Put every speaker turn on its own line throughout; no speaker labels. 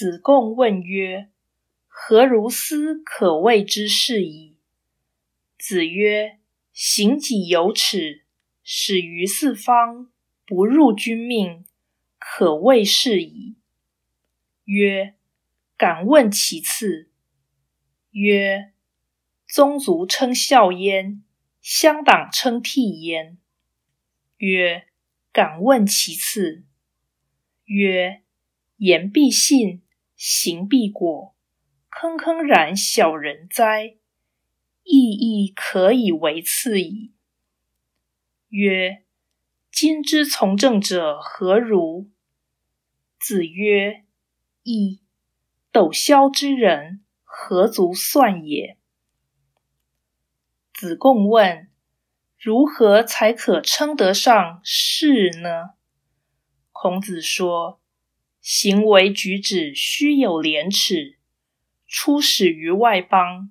子贡问曰：“何如斯可谓之是矣？”子曰：“行己有耻，始于四方，不入君命，可谓是矣。”曰：“敢问其次。”曰：“宗族称孝焉，乡党称悌焉。”曰：“敢问其次。”曰：“言必信，行必果，坑坑然小人哉！亦亦可以为次矣。”曰：“今之从政者何如？”子曰：“噫！斗萧之人，何足算也？”子贡问：“如何才可称得上士呢？”孔子说：“行为举止须有廉耻，出使于外邦，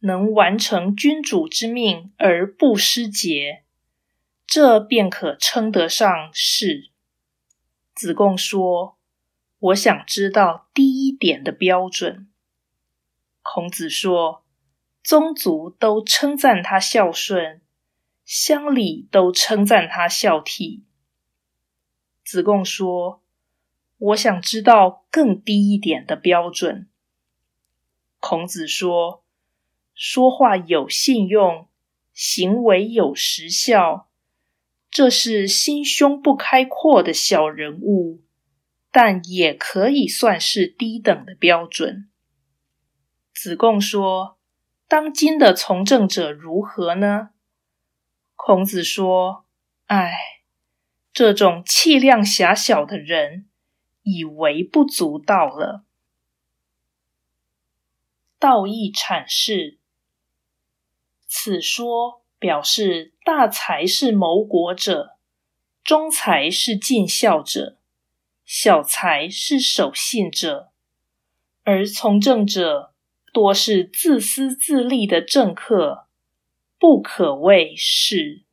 能完成君主之命而不失节，这便可称得上是。”子贡说：“我想知道第一点的标准。”孔子说：“宗族都称赞他孝顺，乡里都称赞他孝悌。”子贡说：“我想知道更低一点的标准。”孔子说：“说话有信用，行为有实效，这是心胸不开阔的小人物，但也可以算是低等的标准。”子贡说：“当今的从政者如何呢？”孔子说：“唉。”这种气量狭小的人，已微不足道了。道义阐释，此说表示大才是谋国者，中才是尽孝者，小才是守信者，而从政者多是自私自利的政客，不可谓是。